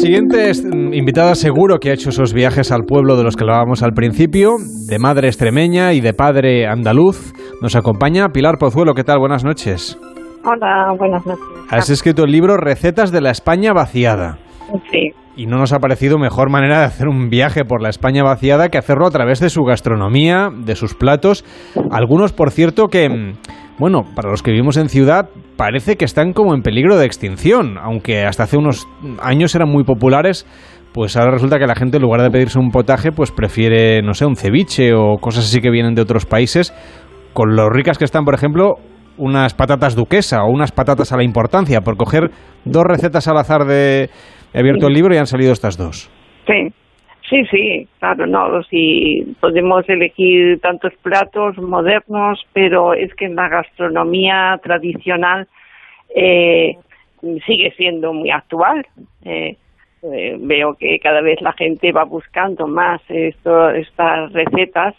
siguiente mm, invitada seguro que ha hecho esos viajes al pueblo de los que hablábamos al principio, de madre extremeña y de padre andaluz. Nos acompaña Pilar Pozuelo. ¿Qué tal? Buenas noches. Hola, buenas noches. Has escrito el libro Recetas de la España vaciada. Sí. Y no nos ha parecido mejor manera de hacer un viaje por la España vaciada que hacerlo a través de su gastronomía, de sus platos. Algunos, por cierto, que, mm, bueno, para los que vivimos en ciudad, parece que están como en peligro de extinción, aunque hasta hace unos años eran muy populares. Pues ahora resulta que la gente en lugar de pedirse un potaje, pues prefiere, no sé, un ceviche o cosas así que vienen de otros países, con lo ricas que están, por ejemplo, unas patatas duquesa o unas patatas a la importancia, por coger dos recetas al azar de, He abierto el libro y han salido estas dos. Sí, sí, sí, claro, no, si podemos elegir tantos platos modernos, pero es que en la gastronomía tradicional eh, sigue siendo muy actual. Eh, eh, veo que cada vez la gente va buscando más esto, estas recetas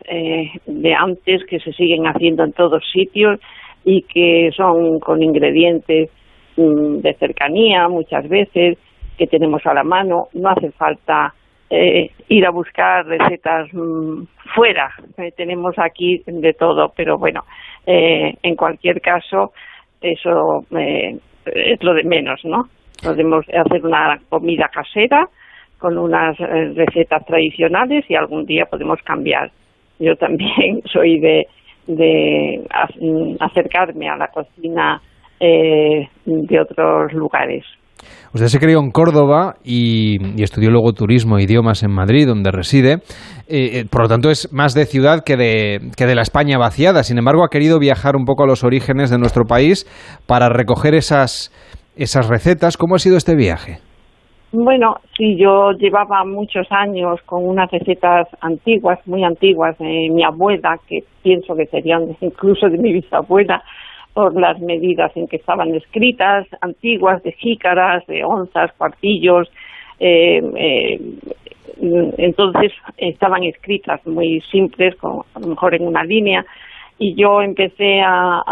de antes que se siguen haciendo en todos sitios y que son con ingredientes mm, de cercanía muchas veces que tenemos a la mano, no hace falta eh, ir a buscar recetas mm, fuera, eh, tenemos aquí de todo, pero bueno, eh, en cualquier caso, eso es lo de menos, ¿no? Podemos hacer una comida casera con unas recetas tradicionales y algún día podemos cambiar. Yo también soy de, de acercarme a la cocina de otros lugares. Usted se crió en Córdoba y, estudió luego turismo e idiomas en Madrid, donde reside. Eh, eh, por lo tanto, es más de ciudad que de, que de la España vaciada. Sin embargo, ha querido viajar un poco a los orígenes de nuestro país para recoger esas, esas recetas. ¿Cómo ha sido este viaje? Bueno, sí, yo llevaba muchos años con unas recetas antiguas, muy antiguas, de mi abuela, que pienso que serían incluso de mi bisabuela, por las medidas en que estaban escritas, antiguas, de jícaras, de onzas, cuartillos, eh, eh, entonces estaban escritas muy simples, a lo mejor en una línea, y yo empecé a,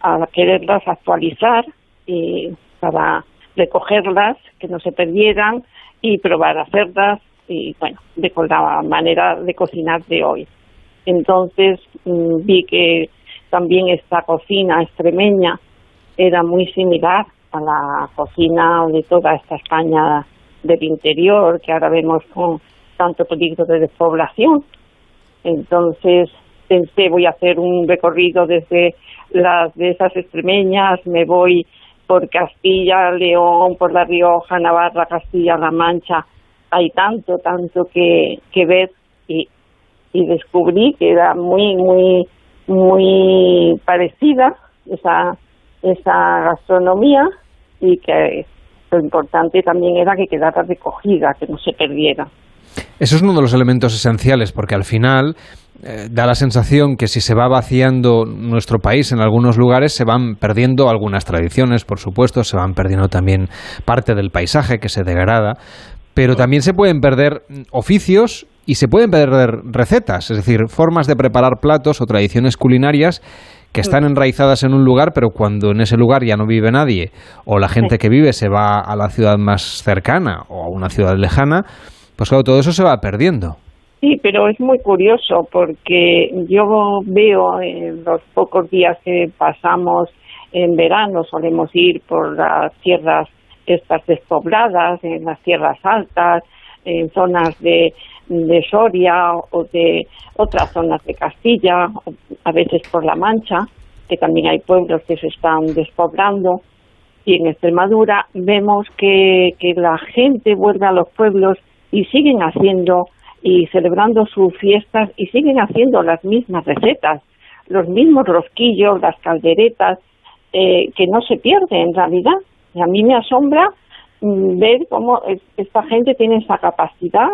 a, quererlas actualizar y para recogerlas, que no se perdieran y probar hacerlas y bueno, de con la manera de cocinar de hoy. Entonces mm, vi que también esta cocina extremeña era muy similar a la cocina de toda esta España del interior, que ahora vemos con tanto peligro de despoblación. Entonces pensé, voy a hacer un recorrido desde las de esas extremeñas, me voy por Castilla, León, por La Rioja, Navarra, Castilla-La Mancha. Hay tanto, tanto que, que ver y, y descubrí que era muy, muy muy parecida esa, esa gastronomía y que lo importante también era que quedara recogida, que no se perdiera. Eso es uno de los elementos esenciales, porque al final eh, da la sensación que si se va vaciando nuestro país en algunos lugares, se van perdiendo algunas tradiciones, por supuesto, se van perdiendo también parte del paisaje que se degrada, pero también se pueden perder oficios y se pueden perder recetas, es decir, formas de preparar platos o tradiciones culinarias que están enraizadas en un lugar, pero cuando en ese lugar ya no vive nadie o la gente que vive se va a la ciudad más cercana o a una ciudad lejana, pues claro, todo eso se va perdiendo. Sí, pero es muy curioso porque yo veo en los pocos días que pasamos en verano, solemos ir por las tierras estas despobladas, en las tierras altas, en zonas de, de Soria o de otras zonas de Castilla, a veces por La Mancha, que también hay pueblos que se están despoblando. Y en Extremadura vemos que, que la gente vuelve a los pueblos y siguen haciendo y celebrando sus fiestas y siguen haciendo las mismas recetas, los mismos rosquillos, las calderetas, eh, que no se pierden en realidad. Y a mí me asombra mm, ver cómo esta gente tiene esa capacidad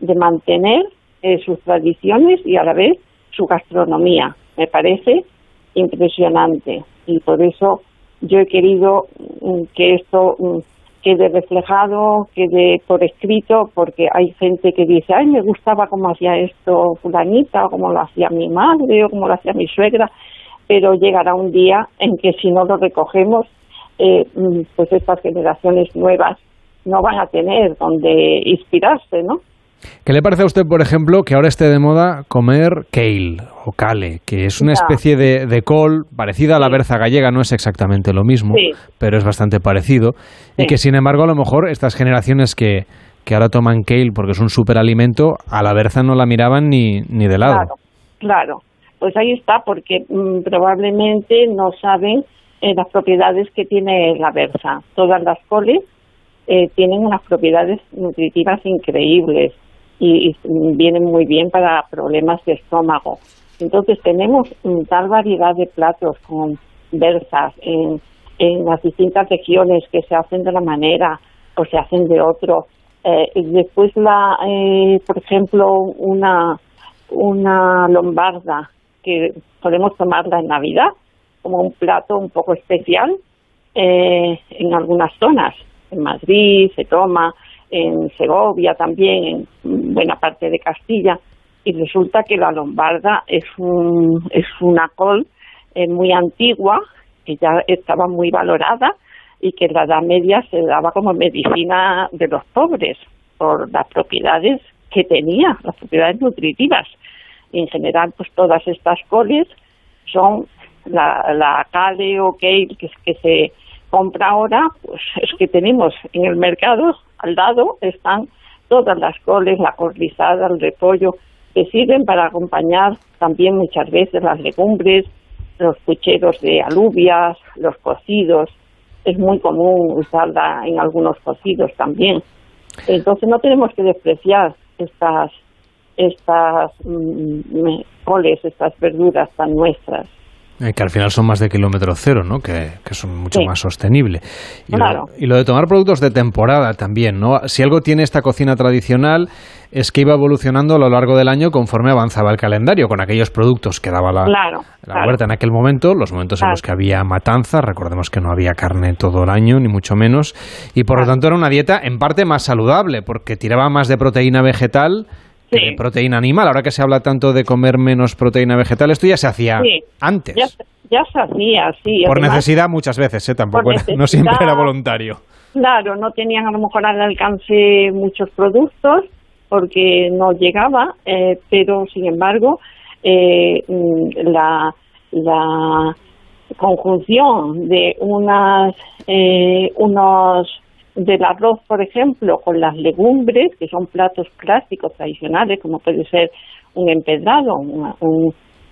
de, mantener eh, sus tradiciones y a la vez su gastronomía. Me parece impresionante y por eso yo he querido mm, que esto mm, quede reflejado, quede por escrito, porque hay gente que dice, ay, me gustaba cómo hacía esto fulanita, o cómo lo hacía mi madre, o cómo lo hacía mi suegra, pero llegará un día en que si no lo recogemos, eh, pues estas generaciones nuevas no van a tener donde inspirarse, ¿no? ¿Qué le parece a usted, por ejemplo, que ahora esté de moda comer kale o kale, que es una especie de, col parecida a la berza gallega, no es exactamente lo mismo, pero es bastante parecido, y que sin embargo a lo mejor estas generaciones que, que ahora toman kale porque es un superalimento, a la berza no la miraban ni, ni de lado. Claro, claro. Pues ahí está, porque mm, probablemente no saben eh, las propiedades que tiene la berza. Todas las coles eh, tienen unas propiedades nutritivas increíbles y, vienen muy bien para problemas de estómago. Entonces tenemos tal variedad de platos con berzas en, en las distintas regiones que se hacen de una manera o se hacen de otro. Eh, después, la, eh, por ejemplo, una, una lombarda que podemos tomarla en Navidad como un plato un poco especial eh, en algunas zonas. En Madrid se toma, en Segovia también, en buena parte de Castilla, y resulta que la lombarda es, un, es una col eh, muy antigua, que ya estaba muy valorada y que en la Edad Media se daba como medicina de los pobres por las propiedades que tenía, las propiedades nutritivas. Y en general, pues todas estas coles son la, la cale o kale que, que se compra ahora, pues es que tenemos en el mercado al lado están todas las coles, la col el repollo, que sirven para acompañar también muchas veces las legumbres, los pucheros de alubias, los cocidos. Es muy común usarla en algunos cocidos también. Entonces no tenemos que despreciar estas estas mm, coles, estas verduras tan nuestras. Eh, que al final son más de kilómetro cero, ¿no? Que, son mucho más sostenibles. Y, lo, y lo de tomar productos de temporada también, ¿no? Si algo tiene esta cocina tradicional es que iba evolucionando a lo largo del año conforme avanzaba el calendario, con aquellos productos que daba la, la huerta en aquel momento, los momentos en los que había matanza, recordemos que no había carne todo el año, ni mucho menos, y por lo tanto era una dieta en parte más saludable, porque tiraba más de proteína vegetal proteína animal. Ahora que se habla tanto de comer menos proteína vegetal, esto ya se hacía antes. Ya, se hacía, sí. Por necesidad muchas veces, ¿eh? tampoco no siempre era voluntario. Claro, no tenían a lo mejor al alcance muchos productos porque no llegaba, eh, pero sin embargo eh, mm, la, la conjunción de unas eh, unos del arroz, por ejemplo, con las legumbres, que son platos clásicos tradicionales, como puede ser un empedrado,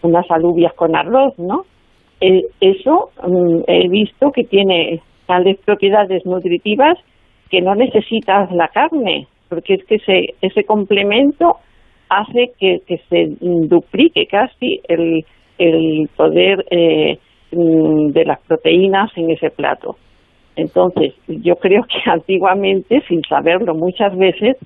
unas alubias con arroz, ¿no? Eh, eso mm, he visto que tiene tales propiedades nutritivas que no necesitas la carne, porque es que ese, ese complemento hace que, se duplique casi el, el poder eh, mm, de las proteínas en ese plato. Entonces, yo creo que antiguamente, sin saberlo muchas veces,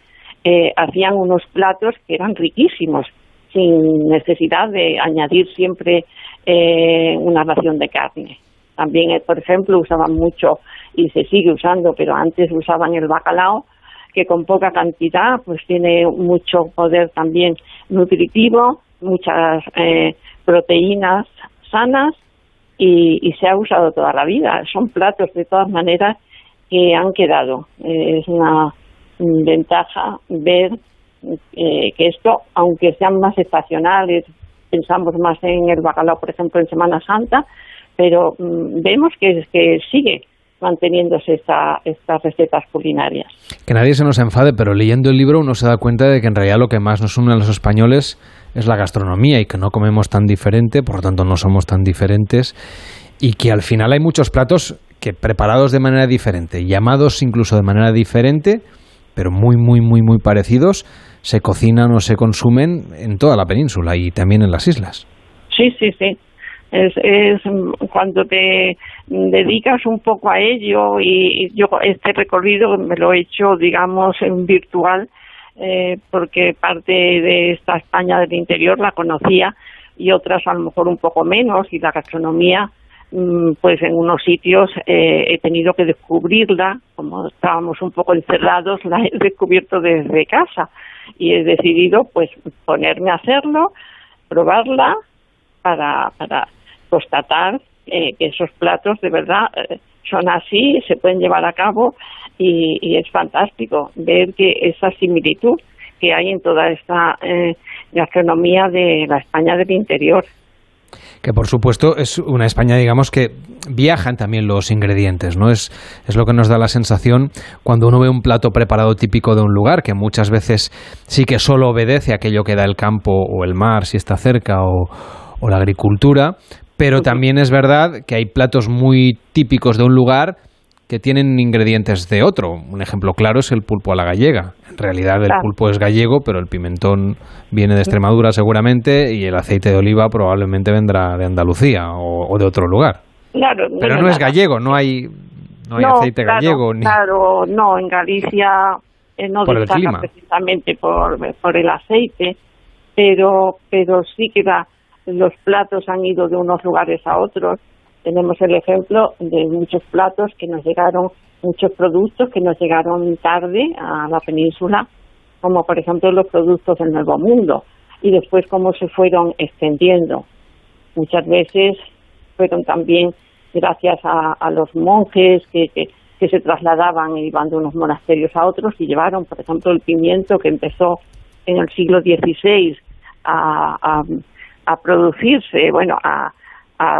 eh, hacían unos platos que eran riquísimos, sin necesidad de añadir siempre eh, una ración de carne. También, eh, por ejemplo, usaban mucho, y se sigue usando, pero antes usaban el bacalao, que con poca cantidad pues tiene mucho poder también nutritivo, muchas proteínas sanas y, se ha usado toda la vida. Son platos de todas maneras que han quedado. Eh, es una ventaja ver eh, que esto, aunque sean más estacionales, pensamos más en el bacalao, por ejemplo, en Semana Santa, pero mm, vemos que, que sigue manteniéndose esta, estas recetas culinarias. Que nadie se nos enfade, pero leyendo el libro uno se da cuenta de que en realidad lo que más nos une a los españoles es la gastronomía y que no comemos tan diferente, por lo tanto no somos tan diferentes y que al final hay muchos platos que preparados de manera diferente, llamados incluso de manera diferente, pero muy, muy, muy, muy parecidos, se cocinan o se consumen en toda la península y también en las islas. Sí, sí, sí. Es, es cuando te dedicas un poco a ello y yo este recorrido me lo he hecho, digamos, en virtual eh, porque parte de esta España del interior la conocía y otras a lo mejor un poco menos y la gastronomía mm, pues en unos sitios eh, he tenido que descubrirla, como estábamos un poco encerrados, la he descubierto desde casa y he decidido pues ponerme a hacerlo, probarla para, para constatar eh, que esos platos de verdad son así, se pueden llevar a cabo y, es fantástico ver que esa similitud que hay en toda esta eh, gastronomía de la España del interior que por supuesto es una España, digamos, que viajan también los ingredientes, ¿no? Es, es lo que nos da la sensación cuando uno ve un plato preparado típico de un lugar, que muchas veces sí que solo obedece a aquello que da el campo o el mar, si está cerca, o, o la agricultura, pero también es verdad que hay platos muy típicos de un lugar que tienen ingredientes de otro. Un ejemplo claro es el pulpo a la gallega. En realidad el pulpo es gallego, pero el pimentón viene de Extremadura seguramente y el aceite de oliva probablemente vendrá de Andalucía o, de otro lugar. Claro, pero no, es gallego, no hay, no hay aceite gallego. Ni... Claro, no, en Galicia eh, no por destaca precisamente por, por el aceite, pero, pero sí que los platos han ido de unos lugares a otros tenemos el ejemplo de muchos platos que nos llegaron, muchos productos que nos llegaron tarde a la península, como por ejemplo los productos del Nuevo Mundo, y después cómo se fueron extendiendo. Muchas veces fueron también gracias a, los monjes que, que, se trasladaban y iban de unos monasterios a otros y llevaron, por ejemplo, el pimiento que empezó en el siglo XVI a, a, a producirse, bueno, a,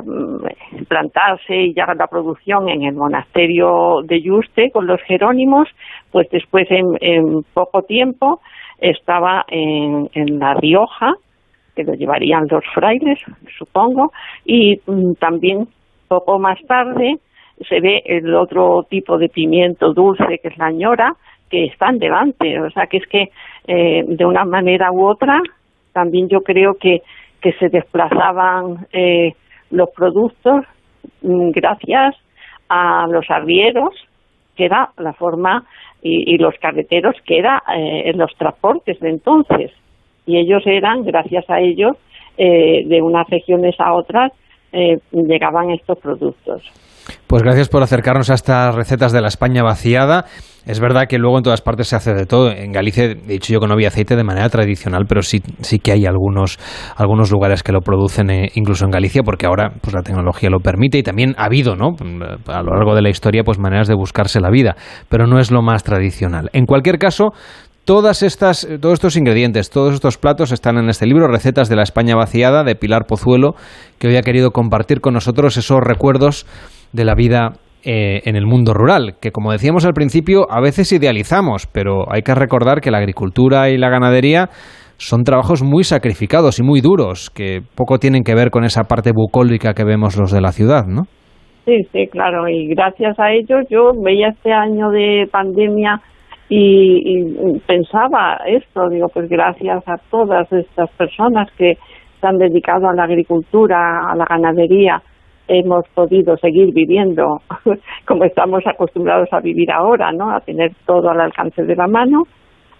mm, plantarse y ya la producción en el monasterio de Yuste con los jerónimos, pues después en, poco tiempo estaba en, La Rioja, que lo llevarían los frailes, supongo, y mm, también poco más tarde se ve el otro tipo de pimiento dulce que es la ñora, que está en Levante, o sea que es que eh, de una manera u otra también yo creo que, que se desplazaban eh, los productos mm, gracias a los arrieros, que era la forma, y, los carreteros, que era eh, los transportes de entonces. Y ellos eran, gracias a ellos, eh, de unas regiones a otras, eh, llegaban estos productos. Pues gracias por acercarnos a estas recetas de la España vaciada. Es verdad que luego en todas partes se hace de todo. En Galicia, he dicho yo que no había aceite de manera tradicional, pero sí, sí que hay algunos, algunos lugares que lo producen eh, incluso en Galicia, porque ahora pues la tecnología lo permite y también ha habido, ¿no? A lo largo de la historia, pues maneras de buscarse la vida, pero no es lo más tradicional. En cualquier caso, Todas estas, todos estos ingredientes, todos estos platos están en este libro, Recetas de la España vaciada, de Pilar Pozuelo, que hoy ha querido compartir con nosotros esos recuerdos de la vida eh, en el mundo rural, que como decíamos al principio, a veces idealizamos, pero hay que recordar que la agricultura y la ganadería son trabajos muy sacrificados y muy duros, que poco tienen que ver con esa parte bucólica que vemos los de la ciudad, ¿no? Sí, sí, claro, y gracias a ellos yo veía este año de pandemia y, pensaba esto, digo, pues gracias a todas estas personas que se han dedicado a la agricultura, a la ganadería, hemos podido seguir viviendo como estamos acostumbrados a vivir ahora, ¿no? A tener todo al alcance de la mano.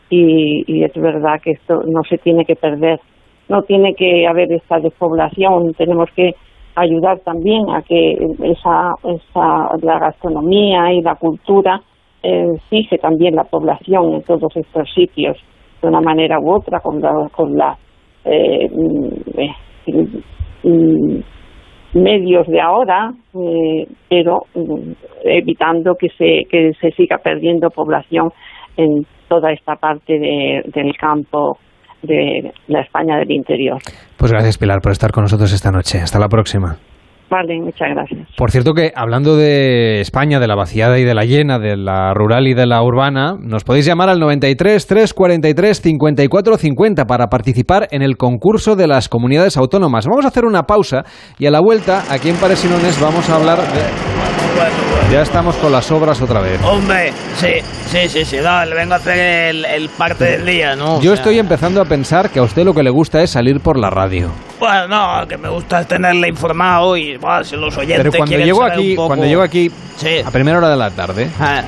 Y, y es verdad que esto no se tiene que perder, no tiene que haber esta despoblación, tenemos que ayudar también a que esa, esa la gastronomía y la cultura eh, fije también la población en todos estos sitios de una manera u otra con la, con la eh, mm, eh, mm, medios de ahora, eh, pero mm, evitando que se, que se siga perdiendo población en toda esta parte de, del campo de la España del interior. Pues gracias Pilar por estar con nosotros esta noche. Hasta la próxima. Vale, muchas gracias. Por cierto que hablando de España, de la vaciada y de la llena, de la rural y de la urbana, nos podéis llamar al 93 343 54 50 para participar en el concurso de las comunidades autónomas. Vamos a hacer una pausa y a la vuelta, aquí en Paresinones, vamos a hablar de... Ya estamos con las obras otra vez. Hombre, sí, sí, sí, sí, le vengo a hacer el, parte del día, ¿no? Yo estoy empezando a pensar que a usted lo que le gusta es salir por la radio. Bueno, no, que me gusta tenerle informado y bueno, si los oyentes Pero cuando llego aquí, cuando llego aquí a primera hora de la tarde, ah.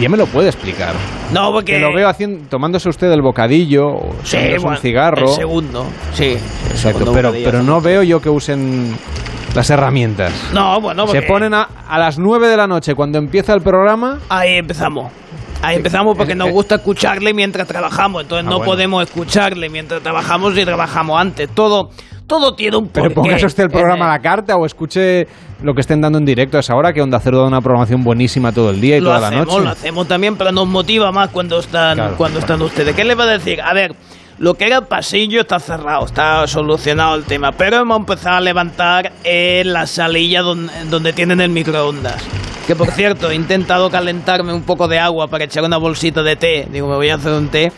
ya me lo puede explicar. No, porque... Que lo veo haciendo, tomándose usted el bocadillo, o sí, un cigarro. El segundo, sí. Exacto, pero, pero no veo yo que usen las herramientas. No, bueno, porque... Se ponen a, a las 9 de la noche cuando empieza el programa. Ahí empezamos. Ahí empezamos porque nos gusta escucharle mientras trabajamos, entonces ah, no podemos escucharle mientras trabajamos y trabajamos antes. Todo, todo tiene un porqué. Pero póngase usted el programa a la carta o escuche lo que estén dando en directo a esa hora, que Onda Cero da una programación buenísima todo el día y lo toda hacemos, la noche. Lo hacemos también, pero nos motiva más cuando están, Claro, cuando están ustedes. ¿Qué les va a decir? A ver, lo que era el pasillo está cerrado, está solucionado el tema, pero hemos empezado a levantar eh, la salilla donde, donde tienen el microondas. Que por cierto, he intentado calentarme un poco de agua para echar una bolsita de té. Digo, me voy a hacer un té.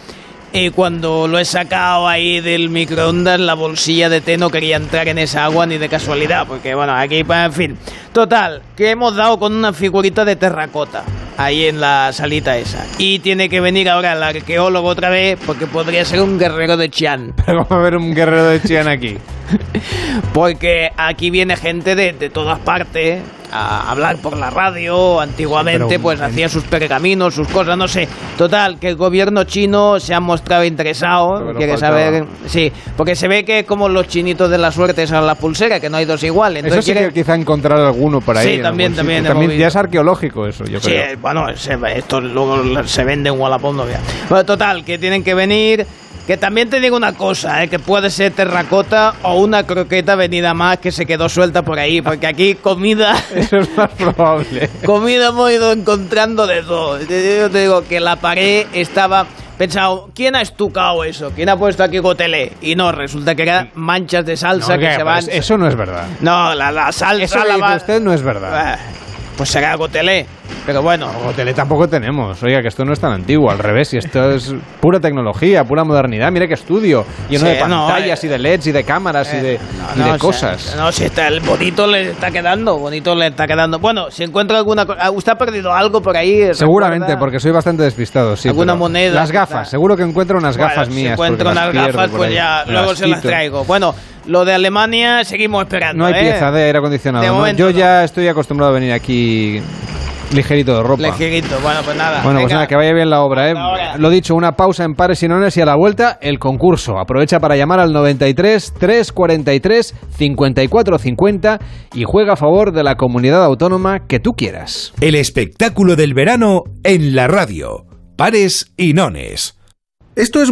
Y cuando lo he sacado ahí del microondas, la bolsilla de té no quería entrar en esa agua ni de casualidad, porque bueno, aquí, pues, en fin. Total, que hemos dado con una figurita de terracota ahí en la salita esa. Y tiene que venir ahora el arqueólogo otra vez, porque podría ser un guerrero de Chian. Pero vamos a ver un guerrero de Chian aquí. Porque aquí viene gente de, de todas partes a hablar por la radio. Antiguamente, Pero, pues en- hacía sus pergaminos, sus cosas, no sé. Total, que el gobierno chino se ha mostrado interesado. Nos Quiere faltaba. saber. Sí, porque se ve que como los chinitos de la suerte son la pulsera, que no hay dos iguales. Eso Entonces sí quiere- que quizá encontrar alguno por ahí. Sí, también, también También ya es arqueológico eso, yo Sí, creo. bueno, se- esto luego se vende en Wallapop, no. Bueno, total, que tienen que venir. Que también te digo una cosa, ¿eh? que puede ser terracota o una croqueta venida más que se quedó suelta por ahí, porque aquí comida, Eso es más probable. comida hemos ido encontrando de todo. Yo te digo que la pared estaba pensado, ¿quién ha estucado eso? ¿Quién ha puesto aquí gotelé? Y no, resulta que eran manchas de salsa No, que ¿qué? se Pues van. Eso no es verdad. No, la, la salsa Eso que la va- usted no es verdad. Ah, Pues será gotelé, pero bueno. Tele tampoco tenemos. Oiga, que esto no es tan antiguo. Al revés, y esto es pura tecnología, pura modernidad. Mire qué estudio. Lleno Sí, de no, pantallas eh, y de LEDs y de cámaras y de, Eh, y no, de no, cosas. o sea, no, si está el bonito le está quedando, bonito le está quedando. Bueno, si encuentra alguna cosa, ¿usted ha perdido algo por ahí? Seguramente, ¿Recuerda? porque soy bastante despistado. Sí, ¿Alguna moneda Las gafas, seguro que encuentro unas Bueno, gafas si mías. encuentro porque las unas gafas, pues ahí. ya luego se las traigo. Bueno, lo de Alemania seguimos esperando. No hay ¿eh? pieza de aire acondicionado. De ¿no? momento Yo ya estoy acostumbrado a venir aquí ligerito de ropa. Ligerito, bueno, pues nada. Bueno, pues venga. nada, que vaya bien la obra, ¿eh? Lo dicho, una pausa en pares y nones y a la vuelta el concurso. Aprovecha para llamar al 93 343 54 50 y juega a favor de la comunidad autónoma que tú quieras. El espectáculo del verano en la radio. Pares y nones. Esto es